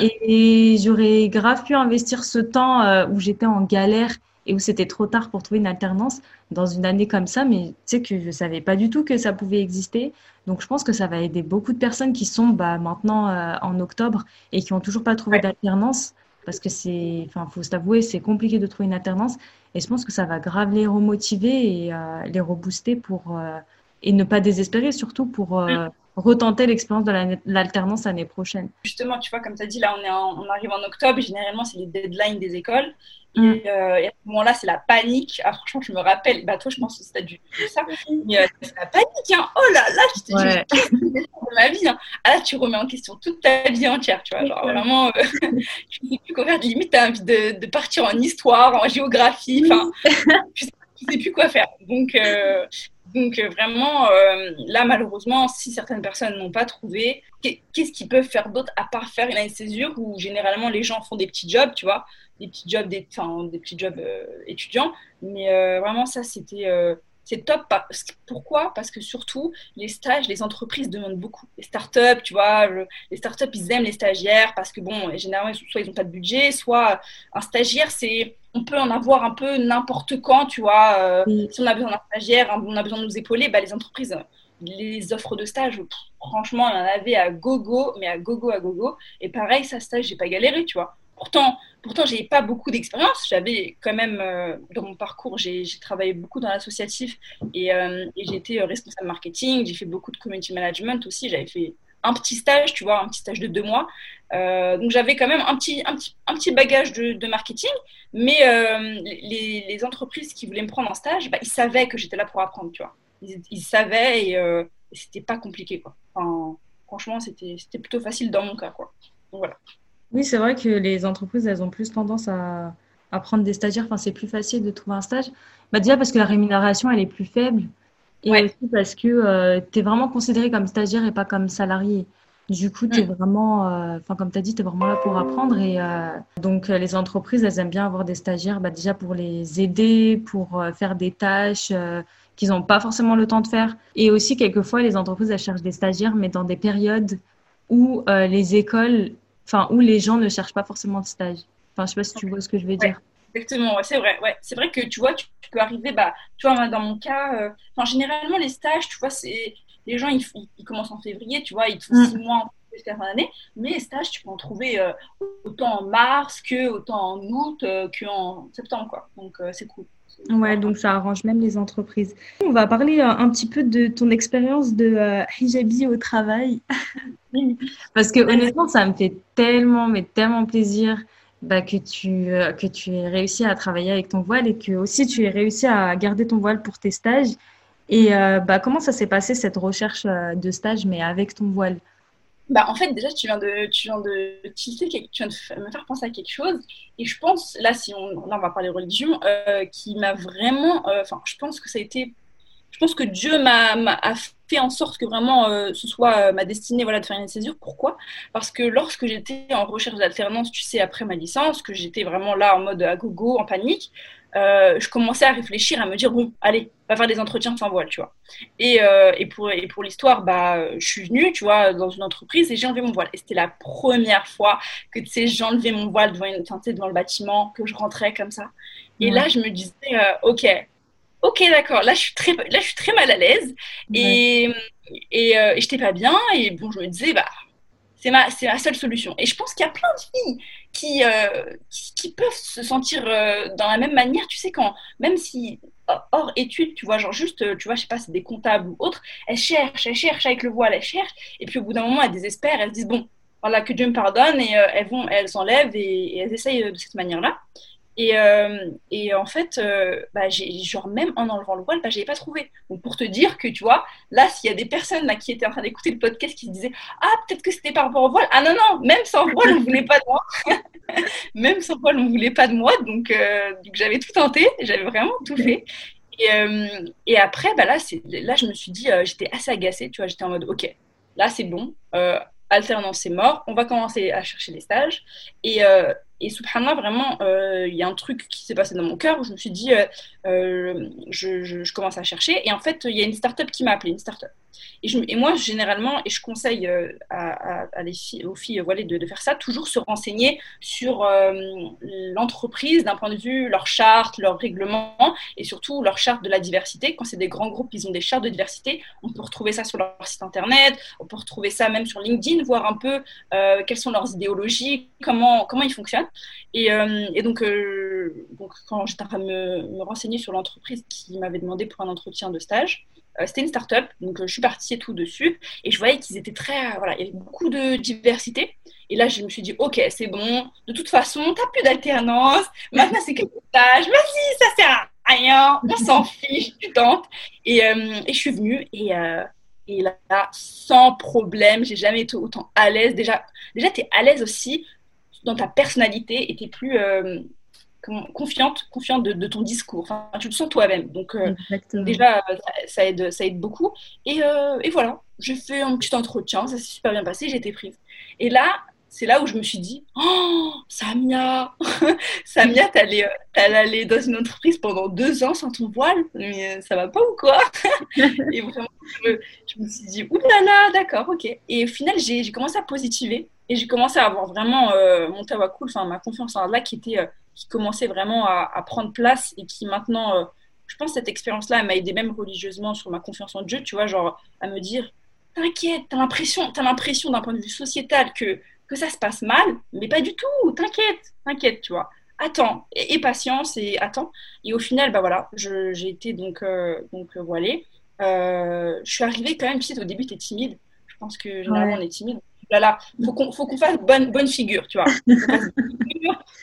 Speaker 2: Et, j'aurais grave pu investir ce temps euh, où j'étais en galère et où c'était trop tard pour trouver une alternance dans une année comme ça, mais tu sais que je savais pas du tout que ça pouvait exister. Donc je pense que ça va aider beaucoup de personnes qui sont bah, maintenant euh, en octobre et qui ont toujours pas trouvé d'alternance parce que c'est, enfin, faut s'avouer, c'est compliqué de trouver une alternance. Et je pense que ça va grave les remotiver et euh, les rebooster pour et ne pas désespérer, surtout pour retenter l'expérience de l'alternance l'année prochaine.
Speaker 1: Justement, tu vois, comme tu as dit, là, on, est on arrive en octobre, généralement, c'est les deadlines des écoles. Mm. Euh, et, à ce moment-là, c'est la panique. Ah, franchement, je me rappelle, bah, toi, je pense que tu as dû ça. Mais euh, c'est la panique. Hein. Oh là là, je te dis, qu'est-ce que ma vie hein. Ah là, tu remets en question toute ta vie entière, tu vois. Genre, vraiment, euh, je ne sais plus quoi faire. Limite, tu as envie de, de, partir en histoire, en géographie. Enfin, je ne sais plus quoi faire. Donc, donc euh, vraiment, euh, là malheureusement, si certaines personnes n'ont pas trouvé, qu'est-ce qu'ils peuvent faire d'autre à part faire une césure où généralement les gens font des petits jobs, tu vois, des petits jobs, des, des petits jobs euh, étudiants. Mais vraiment ça, c'était c'est top. Pourquoi? Parce que surtout, les stages, les entreprises demandent beaucoup. Les startups, tu vois, les startups, ils aiment les stagiaires parce que, bon, généralement, soit ils n'ont pas de budget, soit un stagiaire, c'est on peut en avoir un peu n'importe quand, tu vois. Euh, si on a besoin d'un stagiaire, on a besoin de nous épauler, bah, les entreprises, les offres de stage, franchement, il y en avait à gogo, mais à gogo, à gogo. Et pareil, ça, stage, j'ai pas galéré, tu vois. Pourtant, pourtant j'ai pas beaucoup d'expérience. J'avais quand même, euh, dans mon parcours, j'ai travaillé beaucoup dans l'associatif et, euh, et été responsable marketing. J'ai fait beaucoup de community management aussi. J'avais fait un petit stage, tu vois, un petit stage de deux mois. Euh, donc j'avais quand même un petit, un petit, un petit bagage de, marketing, mais euh, les, entreprises qui voulaient me prendre en stage, bah, ils savaient que j'étais là pour apprendre, tu vois. Ils, savaient euh, et, c'était pas compliqué, quoi. Franchement, c'était plutôt facile dans mon cas, quoi. Voilà.
Speaker 2: Oui, c'est vrai que les entreprises, elles ont plus tendance à, à prendre des stagiaires. Enfin, c'est plus facile de trouver un stage. Bah, déjà parce que la rémunération, elle est plus faible. Et aussi parce que euh, tu es vraiment considéré comme stagiaire et pas comme salarié. Du coup, tu es mm. vraiment, euh, enfin comme tu as dit, tu es vraiment là pour apprendre. Et euh, donc, les entreprises, elles aiment bien avoir des stagiaires bah, déjà pour les aider, pour faire des tâches qu'ils n'ont pas forcément le temps de faire. Et aussi, quelquefois, les entreprises, elles cherchent des stagiaires, mais dans des périodes où les écoles, enfin, où les gens ne cherchent pas forcément de stage. Enfin, je sais pas si tu vois ce que je veux dire.
Speaker 1: Exactement, c'est vrai. Ouais. C'est vrai que tu vois, tu, peux arriver, bah, tu vois, dans mon cas, euh, enfin, généralement, les stages, tu vois, c'est les gens, ils, ils, commencent en février, tu vois, ils font mm. six mois jusqu'à la fin d'année, mais les stages, tu peux en trouver euh, autant en mars que autant en août euh, qu'en septembre, quoi. Donc, c'est cool.
Speaker 2: Ouais, donc ça arrange même les entreprises. On va parler euh, un petit peu de ton expérience de euh, hijabi au travail. Parce que honnêtement, ça me fait tellement, mais tellement plaisir bah, que, tu, euh, que tu aies réussi à travailler avec ton voile et que aussi tu aies réussi à garder ton voile pour tes stages. Et bah, comment ça s'est passé cette recherche de stage, mais avec ton voile?
Speaker 1: Bah, en fait, déjà, tu viens de, tu viens de tilter, tu viens de me faire penser à quelque chose. Et je pense, là, si on, là, on va parler religion, euh, qui m'a vraiment, euh, enfin, je pense que ça a été, je pense que Dieu m'a, fait en sorte que vraiment euh, ce soit ma destinée, voilà, de faire une césure. Pourquoi? Parce que lorsque j'étais en recherche d'alternance, tu sais, après ma licence, que j'étais vraiment là en mode à gogo, en panique, euh, je commençais à réfléchir, à me dire bon, allez, va faire des entretiens sans voile, tu vois. Et, euh, et pour, et pour l'histoire, bah, je suis venue, tu vois, dans une entreprise et j'ai enlevé mon voile. Et c'était la première fois que, tu sais, j'enlevais mon voile devant, une, devant le bâtiment, que je rentrais comme ça. Et là, je me disais, euh, ok, ok, d'accord, là, je suis très, là, je suis très mal à l'aise et, et, et j'étais pas bien. Et bon, je me disais, bah, c'est ma, c'est ma seule solution. Et je pense qu'il y a plein de filles qui, euh, qui, peuvent se sentir euh, dans la même manière. Tu sais, quand, même si hors études, tu vois, genre juste, tu vois, je sais pas, c'est des comptables ou autres, elles cherchent, elles cherchent avec le voile, elles cherchent. Et puis au bout d'un moment, elles désespèrent, elles se disent, bon, voilà, que Dieu me pardonne, et euh, elles vont, elles s'enlèvent et, et, elles essayent de cette manière-là. Et, euh, et, en fait, euh, bah, genre même en enlevant le voile, bah, je n'avais pas trouvé. Donc pour te dire que tu vois, là, s'il y a des personnes là, qui étaient en train d'écouter le podcast qui se disaient Ah, peut-être que c'était par rapport au voile. Ah non, non, même sans voile, on ne voulait pas de moi. même sans voile, on ne voulait pas de moi. Donc, euh, donc j'avais tout tenté, j'avais vraiment tout fait. Et, euh, et après, bah, là, là, je me suis dit, j'étais assez agacée, tu vois, j'étais en mode Ok, là, c'est bon alternance c'est mort, on va commencer à chercher des stages. Et, et subhanallah, vraiment, il y a un truc qui s'est passé dans mon cœur où je me suis dit, euh, je, je, commence à chercher. Et en fait, il y a une start-up qui m'a appelé, une start-up. Et, moi, généralement, et je conseille euh, aux filles voilà, de, de, faire ça, toujours se renseigner sur euh, l'entreprise d'un point de vue, leur charte, leur règlement et surtout leur charte de la diversité. Quand c'est des grands groupes, ils ont des chartes de diversité. On peut retrouver ça sur leur site internet, on peut retrouver ça même sur LinkedIn, voir un peu euh, quelles sont leurs idéologies, comment, comment ils fonctionnent. Et, euh, et donc, quand j'étais en train de me, renseigner sur l'entreprise qui m'avait demandé pour un entretien de stage, euh, c'était une start-up, donc euh, je suis partie et tout dessus, et je voyais qu'ils étaient très, voilà, il y avait beaucoup de diversité. Et là, je me suis dit, ok, c'est bon, de toute façon, t'as plus d'alternance, maintenant c'est que le stage, vas-y, ça sert à rien, on s'en fiche, tu tentes. Et, euh, je suis venue, et, là, sans problème, j'ai jamais été autant à l'aise. Déjà, déjà tu à l'aise aussi dans ta personnalité, et tu plus confiante, confiante de, ton discours. Enfin, tu le sens toi-même. Donc, euh, déjà, ça, aide, ça aide beaucoup. Et, euh, et voilà, j'ai fait un petit entretien, ça s'est super bien passé, j'ai été prise. Et là, c'est là où je me suis dit Oh, Samia Samia, t'allais allé dans une entreprise pendant deux ans sans ton voile, mais ça va pas ou quoi Et vraiment, je, me suis dit Ouh là là, d'accord, ok. Et au final, j'ai commencé à positiver et j'ai commencé à avoir vraiment euh, mon cool enfin ma confiance en Allah qui était qui commençait vraiment à, prendre place et qui maintenant, euh, je pense que cette expérience-là, m'a aidé même religieusement sur ma confiance en Dieu, tu vois, genre à me dire, t'inquiète, t'as l'impression, t'as l'impression d'un point de vue sociétal que, que ça se passe mal, mais pas du tout, t'inquiète, t'inquiète, tu vois. Attends, et, patience, et attends. Et au final, bah voilà, j'ai été donc, euh, donc euh, voilée. je suis arrivée quand même, tu sais, au début, t'es timide. Je pense que généralement, on est timide là faut qu'on faut qu'on fasse bonne bonne figure, tu vois.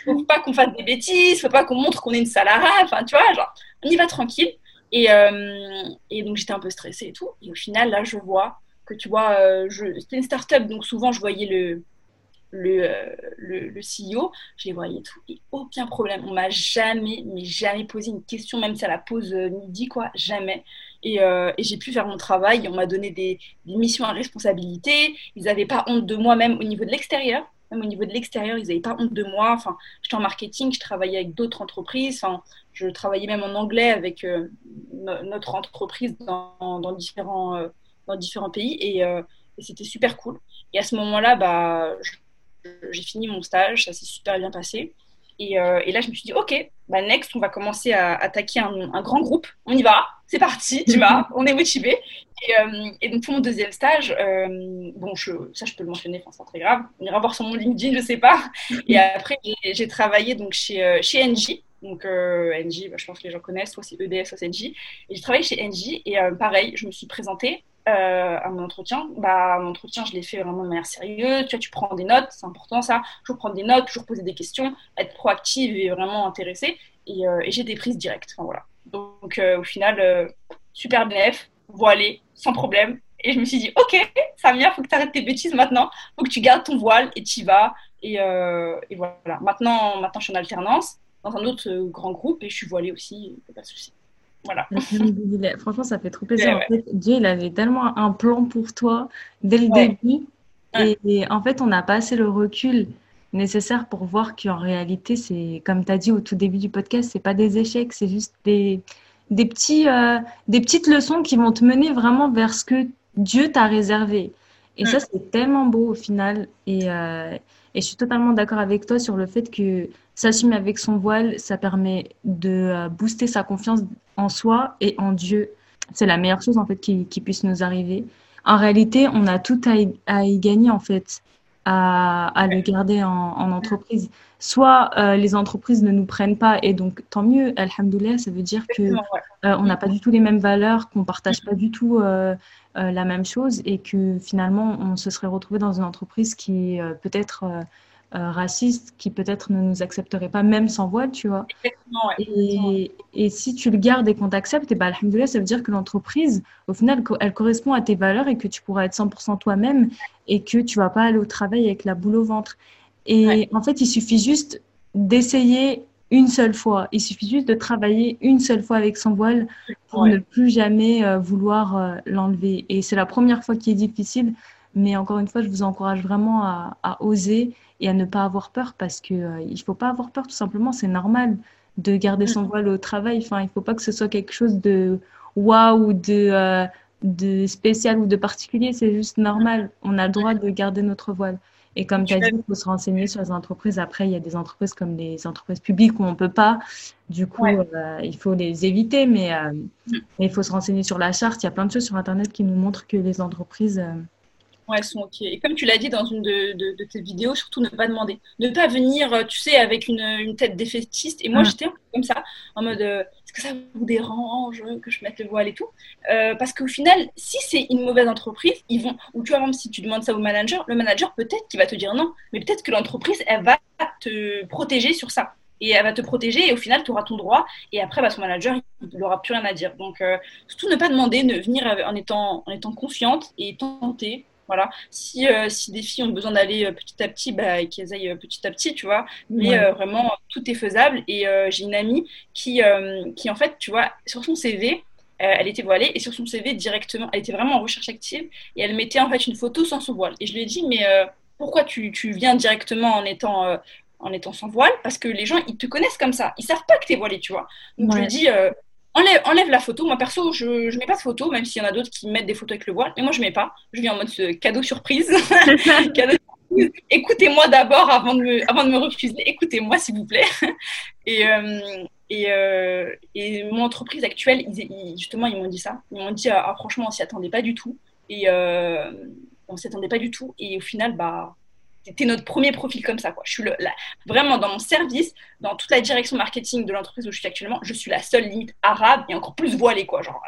Speaker 1: Faut, faut pas qu'on fasse des bêtises, faut pas qu'on montre qu'on est une salariée, enfin tu vois, on y va tranquille. Et, euh, et donc j'étais un peu stressée et tout. Et au final là je vois que tu vois, euh, c'était une start-up donc souvent je voyais le le, euh, le, CEO, je les voyais tout, et aucun problème. On m'a jamais, mais jamais posé une question, même si à la pause midi, quoi, jamais. Euh, et, j'ai pu faire mon travail. On m'a donné des, missions à responsabilité. Ils n'avaient pas honte de moi, même au niveau de l'extérieur. Même au niveau de l'extérieur, ils n'avaient pas honte de moi. Enfin, j'étais en marketing, je travaillais avec d'autres entreprises. Je travaillais même en anglais avec euh, notre entreprise dans, différents, euh, différents pays. Et, c'était super cool. Et à ce moment-là, bah, j'ai fini mon stage. Ça s'est super bien passé. Et, et, là, je me suis dit, OK, bah, next, on va commencer à attaquer un, un grand groupe. On y va c'est parti, tu vois, on est motivé. Et, euh, et, donc pour mon deuxième stage, euh, bon, je, ça je peux le mentionner, enfin, c'est pas très grave. On ira voir sur mon LinkedIn, je sais pas. Et après, j'ai travaillé donc chez, euh, chez NJ. Donc euh, NJ, bah, je pense que les gens connaissent, soit c'est EDF, soit c'est NJ. Et j'ai travaillé chez NJ et euh, pareil, je me suis présentée euh, à mon entretien. Bah, mon entretien, je l'ai fait vraiment de manière sérieuse. Tu vois, tu prends des notes, c'est important ça. Toujours prendre des notes, toujours poser des questions, être proactive et vraiment intéressée. Et, et j'ai des prises directes. Enfin, voilà. Donc au final, super BNF, voilé, sans problème. Et je me suis dit, ok, Samia, faut que tu arrêtes tes bêtises maintenant. faut que tu gardes ton voile et tu y vas. Et, et, voilà. Maintenant, maintenant, je suis en alternance dans un autre euh, grand groupe et je suis voilée aussi, pas de souci. Voilà.
Speaker 2: Franchement, ça fait trop plaisir. En fait, Dieu, il avait tellement un plan pour toi dès le début. Et, en fait, on n'a pas assez le recul nécessaire pour voir qu'en réalité, c'est, comme tu as dit au tout début du podcast, c'est pas des échecs, c'est juste des, des, petits, euh, des petites leçons qui vont te mener vraiment vers ce que Dieu t'a réservé. Et ça, c'est tellement beau au final. Et, euh, et je suis totalement d'accord avec toi sur le fait que s'assumer avec son voile, ça permet de euh, booster sa confiance en soi et en Dieu. C'est la meilleure chose en fait qui, qui, puisse nous arriver. En réalité, on a tout à y, à y gagner en fait à, à le garder en, en entreprise. Soit euh, les entreprises ne nous prennent pas et donc tant mieux, alhamdoulilah, ça veut dire que euh, on n'a pas du tout les mêmes valeurs, qu'on partage pas du tout euh, la même chose et que finalement on se serait retrouvé dans une entreprise qui peut-être euh, raciste qui peut-être ne nous accepterait pas même sans voile, tu vois. et, et, si tu le gardes et qu'on t'accepte, et bah, ça veut dire que l'entreprise, au final, elle correspond à tes valeurs et que tu pourras être 100% toi-même et que tu vas pas aller au travail avec la boule au ventre. Et en fait, il suffit juste d'essayer une seule fois. Il suffit juste de travailler une seule fois avec son voile pour ne plus jamais euh, vouloir euh, l'enlever. Et c'est la première fois qui est difficile, mais encore une fois, je vous encourage vraiment à, à oser et à ne pas avoir peur parce que euh, il faut pas avoir peur tout simplement, c'est normal de garder son mm. voile au travail. Enfin, il faut pas que ce soit quelque chose de waouh, de euh, de spécial ou de particulier, c'est juste normal. On a le droit de garder notre voile. Et comme tu as dit, il faut se renseigner sur les entreprises. Après, il y a des entreprises comme les entreprises publiques où on ne peut pas. Du coup, euh, il faut les éviter. Mais, mm. mais, il faut se renseigner sur la charte. Il y a plein de choses sur Internet qui nous montrent que les entreprises
Speaker 1: Ouais, elles sont OK. Et comme tu l'as dit dans une de, de, tes vidéos, surtout ne pas demander. Ne pas venir, euh, tu sais, avec une, une tête défaitiste. Et moi, j'étais comme ça, en mode euh, est-ce que ça vous dérange que je mette le voile et tout? Euh, Parce qu'au final, si c'est une mauvaise entreprise, ils vont. Ou tu vois, même si tu demandes ça au manager, le manager, peut-être qu'il va te dire non. Mais peut-être que l'entreprise, elle va te protéger sur ça. Et elle va te protéger et au final, tu auras ton droit. Et après, bah, son manager, il n'aura plus rien à dire. Donc, surtout ne pas demander, ne venir en étant, en étant confiante et tenter voilà. Si, euh, si des filles ont besoin d'aller euh, petit à petit, bah, qu'elles aillent euh, petit à petit, tu vois. Mais vraiment, tout est faisable. Et j'ai une amie qui, qui, en fait, tu vois, sur son CV, elle était voilée et sur son CV directement, elle était vraiment en recherche active et elle mettait en fait une photo sans son voile. Et je lui ai dit, mais pourquoi tu, tu, viens directement en étant, en étant sans voile? Parce que les gens, ils te connaissent comme ça. Ils savent pas que tu es voilée, tu vois. Donc je lui ai dit, enlève, enlève la photo. Moi, perso, je ne mets pas de photo, même s'il y en a d'autres qui mettent des photos avec le voile. Mais moi, je ne mets pas. Je viens en mode euh, cadeau surprise. Écoutez-moi d'abord avant, de me, avant de me refuser. Écoutez-moi, s'il vous plaît. Et, euh, et, euh, et, mon entreprise actuelle, justement, ils m'ont dit ça. Ils m'ont dit, ah, franchement, on s'y attendait pas du tout. Et on s'y attendait pas du tout. Et au final, bah c'était notre premier profil comme ça. Quoi. Je suis le, vraiment dans mon service, dans toute la direction marketing de l'entreprise où je suis actuellement, je suis la seule limite arabe et encore plus voilée. Quoi. Genre,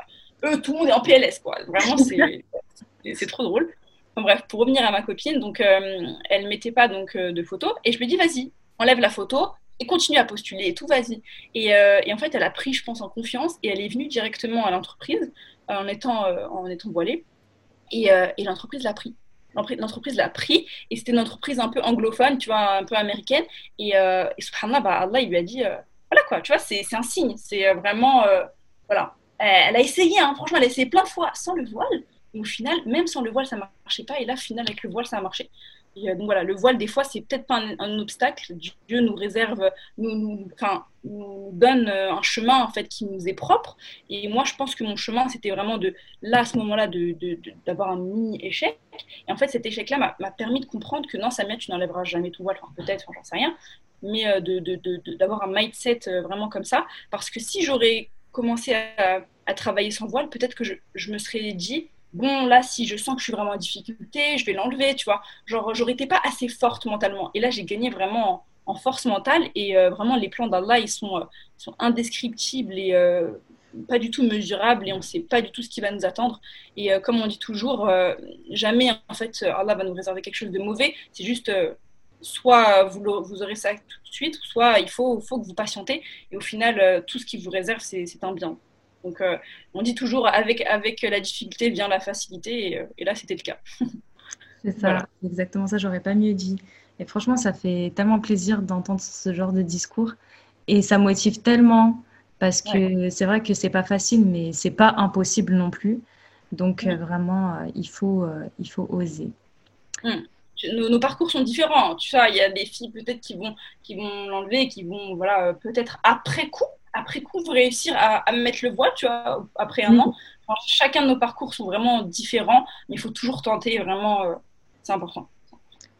Speaker 1: eux, tout le monde est en PLS. Quoi. Vraiment, c'est trop drôle. bref, pour revenir à ma copine, donc, euh, elle ne mettait pas donc, euh, de photos et je lui dis vas-y, enlève la photo et continue à postuler et tout, vas-y. Et, euh, et, en fait, elle a pris, je pense, en confiance et elle est venue directement à l'entreprise en, étant, en étant voilée et, et l'entreprise l'a pris l'entreprise l'a pris et c'était une entreprise un peu anglophone, tu vois, un peu américaine. Et, euh, et subhanallah, bah, Allah, il lui a dit, euh, voilà quoi, tu vois, c'est un signe, c'est euh, vraiment, euh, voilà. Elle, a essayé, hein, franchement, elle a essayé plein de fois sans le voile. Et au final, même sans le voile, ça ne marchait pas. Et là, au final, avec le voile, ça a marché. Euh, donc voilà, le voile, des fois, c'est peut-être pas un, obstacle. Dieu nous réserve, nous, donne euh, un chemin en fait qui nous est propre. Et moi, je pense que mon chemin, c'était vraiment de, là, à ce moment-là, d'avoir un mini-échec. Et en fait, cet échec-là m'a permis de comprendre que non, Samia, tu n'enlèveras jamais ton voile. Enfin, peut-être, enfin, j'en sais rien. Mais euh, d'avoir un mindset vraiment comme ça. Parce que si j'aurais commencé à, travailler sans voile, peut-être que je me serais dit, bon, là, si je sens que je suis vraiment en difficulté, je vais l'enlever, tu vois. Genre, j'aurais été pas assez forte mentalement. Et là, j'ai gagné vraiment en force mentale. Et vraiment, les plans d'Allah, ils sont, sont indescriptibles et pas du tout mesurables et on ne sait pas du tout ce qui va nous attendre. Et comme on dit toujours, jamais en fait Allah va nous réserver quelque chose de mauvais. C'est juste soit vous, vous, aurez ça tout de suite, soit il faut, faut que vous patientez. Et au final, tout ce qui vous réserve, c'est un bien. Donc, euh, on dit toujours avec, avec la difficulté vient la facilité, et, euh, là, c'était le cas.
Speaker 2: C'est ça, exactement ça, j'aurais pas mieux dit. Et franchement, ça fait tellement plaisir d'entendre ce genre de discours. Et ça motive tellement, parce que c'est vrai que c'est pas facile, mais c'est pas impossible non plus. Donc, euh, vraiment, il, faut, il faut oser.
Speaker 1: Hum. Nos, parcours sont différents. Tu sais, il y a des filles peut-être qui vont, qui vont l'enlever, qui vont, voilà, peut-être après coup après coup, réussir à, mettre le voile, tu vois, après un an. chacun de nos parcours sont vraiment différents, mais il faut toujours tenter, vraiment, euh, c'est important.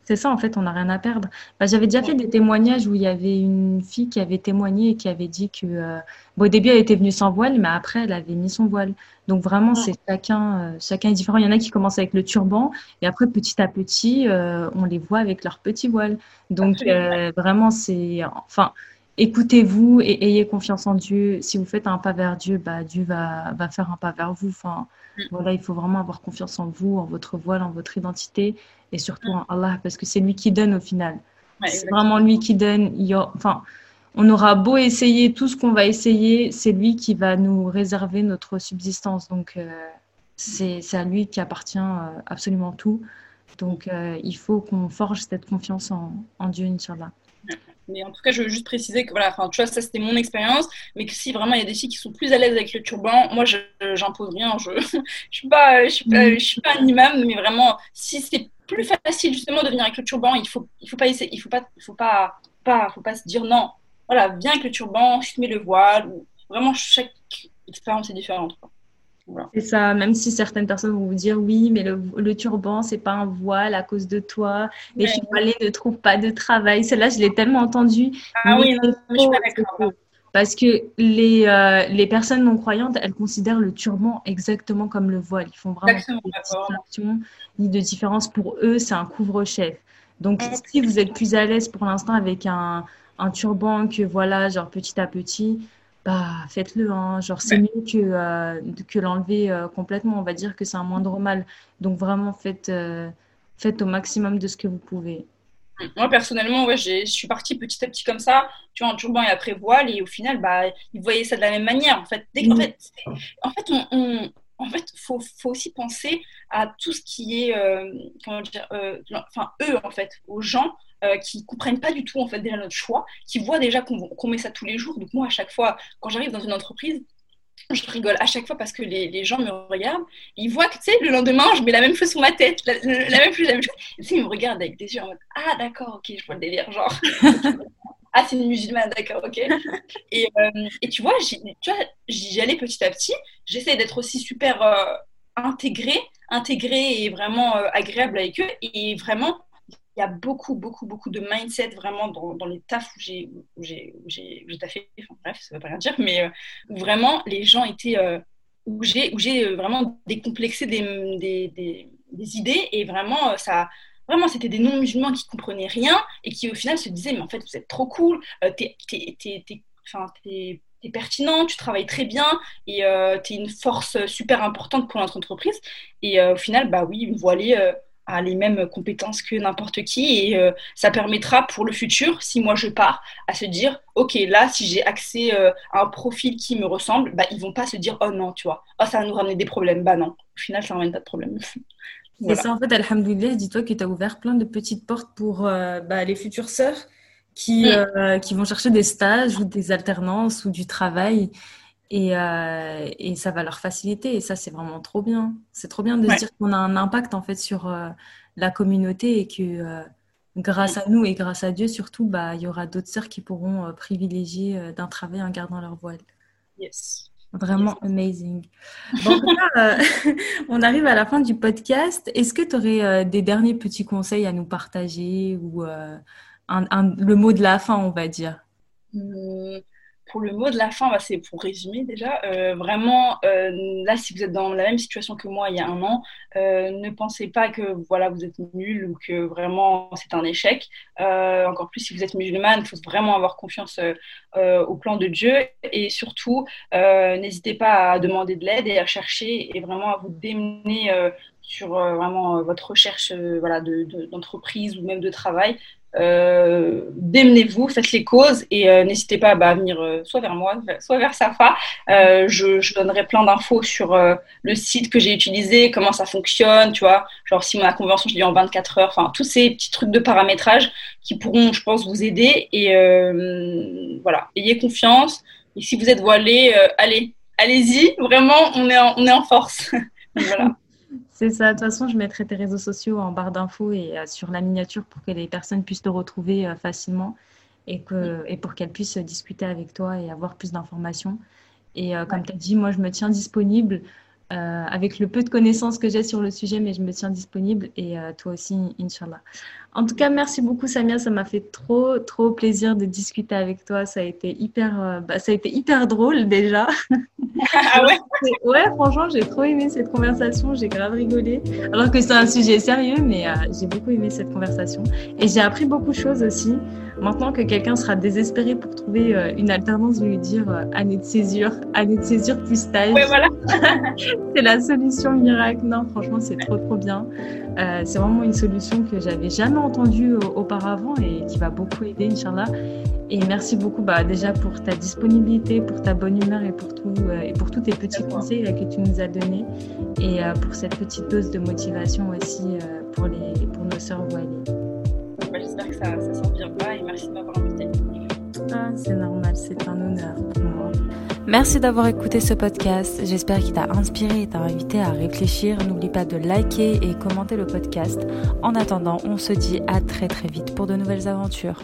Speaker 2: C'est ça, en fait, on n'a rien à perdre. Bah, j'avais déjà fait des témoignages où il y avait une fille qui avait témoigné et qui avait dit que, euh, au début, elle était venue sans voile, mais après, elle avait mis son voile. Donc, vraiment, c'est chacun, euh, chacun est différent. Il y en a qui commencent avec le turban et après, petit à petit, on les voit avec leur petit voile. Donc, vraiment, c'est. Enfin écoutez-vous et ayez confiance en Dieu. Si vous faites un pas vers Dieu, bah, Dieu va, va faire un pas vers vous. Enfin, mm. voilà, il faut vraiment avoir confiance en vous, en votre voile, en votre identité et surtout en Allah parce que c'est lui qui donne au final. c'est vraiment lui qui donne. Il enfin, on aura beau essayer tout ce qu'on va essayer, c'est lui qui va nous réserver notre subsistance. Donc, euh, c'est à lui qui appartient euh, absolument tout. Donc, euh, il faut qu'on forge cette confiance en, en Dieu, Inch'Allah.
Speaker 1: Mais en tout cas, je veux juste préciser que voilà, enfin, tu vois, ça c'était mon expérience, mais que si vraiment il y a des filles qui sont plus à l'aise avec le turban, moi, j'impose rien. Je, je suis pas, je suis pas, je un imam, mais vraiment, si c'est plus facile justement de venir avec le turban, il faut, il faut pas il faut pas, il faut pas, pas, faut pas se dire non. Voilà, viens avec le turban, je te mets le voile. Vraiment, chaque expérience est différente.
Speaker 2: C'est ça, même si certaines personnes vont vous dire oui, mais le, le turban, c'est pas un voile à cause de toi. Les ouais. ne trouvent pas de travail. Celle-là, je l'ai tellement entendue.
Speaker 1: Ah oui, non, je suis pas d'accord.
Speaker 2: Parce que les, euh, les personnes non croyantes, elles considèrent le turban exactement comme le voile. Ils font vraiment des distinctions ni de différence. Pour eux, c'est un couvre-chef. Donc, si vous êtes plus à l'aise pour l'instant avec un, un turban que voilà, genre petit à petit, bah, faites-le. Hein. Genre, c'est mieux que, euh, que l'enlever euh, complètement. On va dire que c'est un moindre mal. Donc, vraiment, faites, euh, faites au maximum de ce que vous pouvez.
Speaker 1: Moi, personnellement, ouais, je suis partie petit à petit comme ça, tu vois, en turban et après voile. Et au final, bah, ils voyaient ça de la même manière. En fait, dès, en fait, en fait, on, en fait, faut, faut aussi penser à tout ce qui est, comment dire, enfin, eux, en fait, aux gens euh, qui comprennent pas du tout en fait déjà notre choix, qui voient déjà qu'on met ça tous les jours. Donc moi à chaque fois quand j'arrive dans une entreprise, je rigole à chaque fois parce que les, les gens me regardent, ils voient que tu sais le lendemain je mets la même chose sur ma tête, la, même chose, la même chose. Ils me regardent avec des yeux en mode ah d'accord ok je vois le délire genre. ah, c'est une musulmane, d'accord, ok. Et, euh, et, tu vois, j'y allais petit à petit. J'essaie d'être aussi super euh, intégrée, intégrée et vraiment agréable avec eux. Et vraiment, il y a beaucoup, beaucoup, beaucoup de mindset vraiment dans, les tafs où j'ai, où j'ai, j'ai, taffé, enfin, bref, ça ne veut pas rien dire, mais euh, où vraiment les gens étaient, euh, où j'ai, où j'ai euh, vraiment décomplexé des, des, des, idées et vraiment, ça, vraiment, c'était des non-musulmans qui comprenaient rien et qui au final se disaient, mais en fait, vous êtes trop cool, t'es, t'es, t'es, t'es, t'es pertinent, tu travailles très bien et euh, tu es une force super importante pour notre entreprise. Et au final, bah oui, voilée, a les mêmes compétences que n'importe qui et euh, ça permettra pour le futur, si moi je pars, à se dire ok là si j'ai accès euh, à un profil qui me ressemble, bah ils vont pas se dire oh non tu vois, oh ça va nous ramener des problèmes, bah non, au final ça n'emmène pas de problème.
Speaker 2: C'est ça en fait, alhamdoulilah, dis-toi que tu as ouvert plein de petites portes pour euh, bah, les futures sœurs qui, qui vont chercher des stages ou des alternances ou du travail et, euh, et, ça va leur faciliter. Et ça, c'est vraiment trop bien. C'est trop bien de se dire qu'on a un impact en fait sur euh, la communauté et que euh, grâce à nous et grâce à Dieu surtout, bah, il y aura d'autres sœurs qui pourront privilégier d'un travail en gardant leur voile.
Speaker 1: Yes.
Speaker 2: Vraiment amazing. Bon, on arrive à la fin du podcast. Est-ce que tu aurais des derniers petits conseils à nous partager ou un, le mot de la fin, on va dire?
Speaker 1: Mmh pour le mot de la fin, bah, c'est pour résumer déjà. Euh, vraiment, euh, là, si vous êtes dans la même situation que moi il y a un an, euh, ne pensez pas que voilà, vous êtes nul ou que vraiment c'est un échec. encore plus si vous êtes musulmane, il faut vraiment avoir confiance au plan de Dieu. Et surtout, n'hésitez pas à demander de l'aide et à chercher et vraiment à vous démener sur vraiment votre recherche voilà, d'entreprise de, ou même de travail euh, démenez-vous, faites les causes et euh, n'hésitez pas bah, à venir euh, soit vers moi, soit vers Safa. Je, je, donnerai plein d'infos sur le site que j'ai utilisé, comment ça fonctionne, tu vois, genre si ma convention je dis en 24 heures, enfin tous ces petits trucs de paramétrage qui pourront, je pense, vous aider et voilà, ayez confiance. Et si vous êtes voilé, allez, allez-y, vraiment, on est en, on est en force. voilà.
Speaker 2: C'est ça. De toute façon, je mettrai tes réseaux sociaux en barre d'infos et euh, sur la miniature pour que les personnes puissent te retrouver euh, facilement et, que, et pour qu'elles puissent discuter avec toi et avoir plus d'informations. Et euh, comme tu as dit, moi, je me tiens disponible euh, avec le peu de connaissances que j'ai sur le sujet, mais je me tiens disponible et euh, toi aussi, Inch'Allah. En tout cas, merci beaucoup, Samia. Ça m'a fait trop, trop plaisir de discuter avec toi. Ça a été hyper, euh, bah, ça a été hyper drôle déjà.
Speaker 1: Ah ouais?
Speaker 2: Ouais, franchement, j'ai trop aimé cette conversation. J'ai grave rigolé. Alors que c'est un sujet sérieux, mais j'ai beaucoup aimé cette conversation. Et j'ai appris beaucoup de choses aussi. Maintenant que quelqu'un sera désespéré pour trouver une alternance, je vais lui dire année de césure, année de césure plus stage.
Speaker 1: Ouais, voilà.
Speaker 2: c'est la solution miracle. Non, franchement, c'est trop, trop bien. Euh, c'est vraiment une solution que j'avais jamais entendue auparavant et qui va beaucoup aider, Inch'Allah. Et merci beaucoup bah, déjà pour ta disponibilité, pour ta bonne humeur et pour, tout, euh, et pour tous tes petits conseils que tu nous as donnés et euh, pour cette petite dose de motivation aussi pour, les, pour nos sœurs voilées.
Speaker 1: Bah, j'espère que ça vient pas et merci de m'avoir invité.
Speaker 2: Ah, c'est normal, c'est un honneur. Merci d'avoir écouté ce podcast. J'espère qu'il t'a inspiré et t'a invité à réfléchir. N'oublie pas de liker et commenter le podcast. En attendant, on se dit à très très vite pour de nouvelles aventures.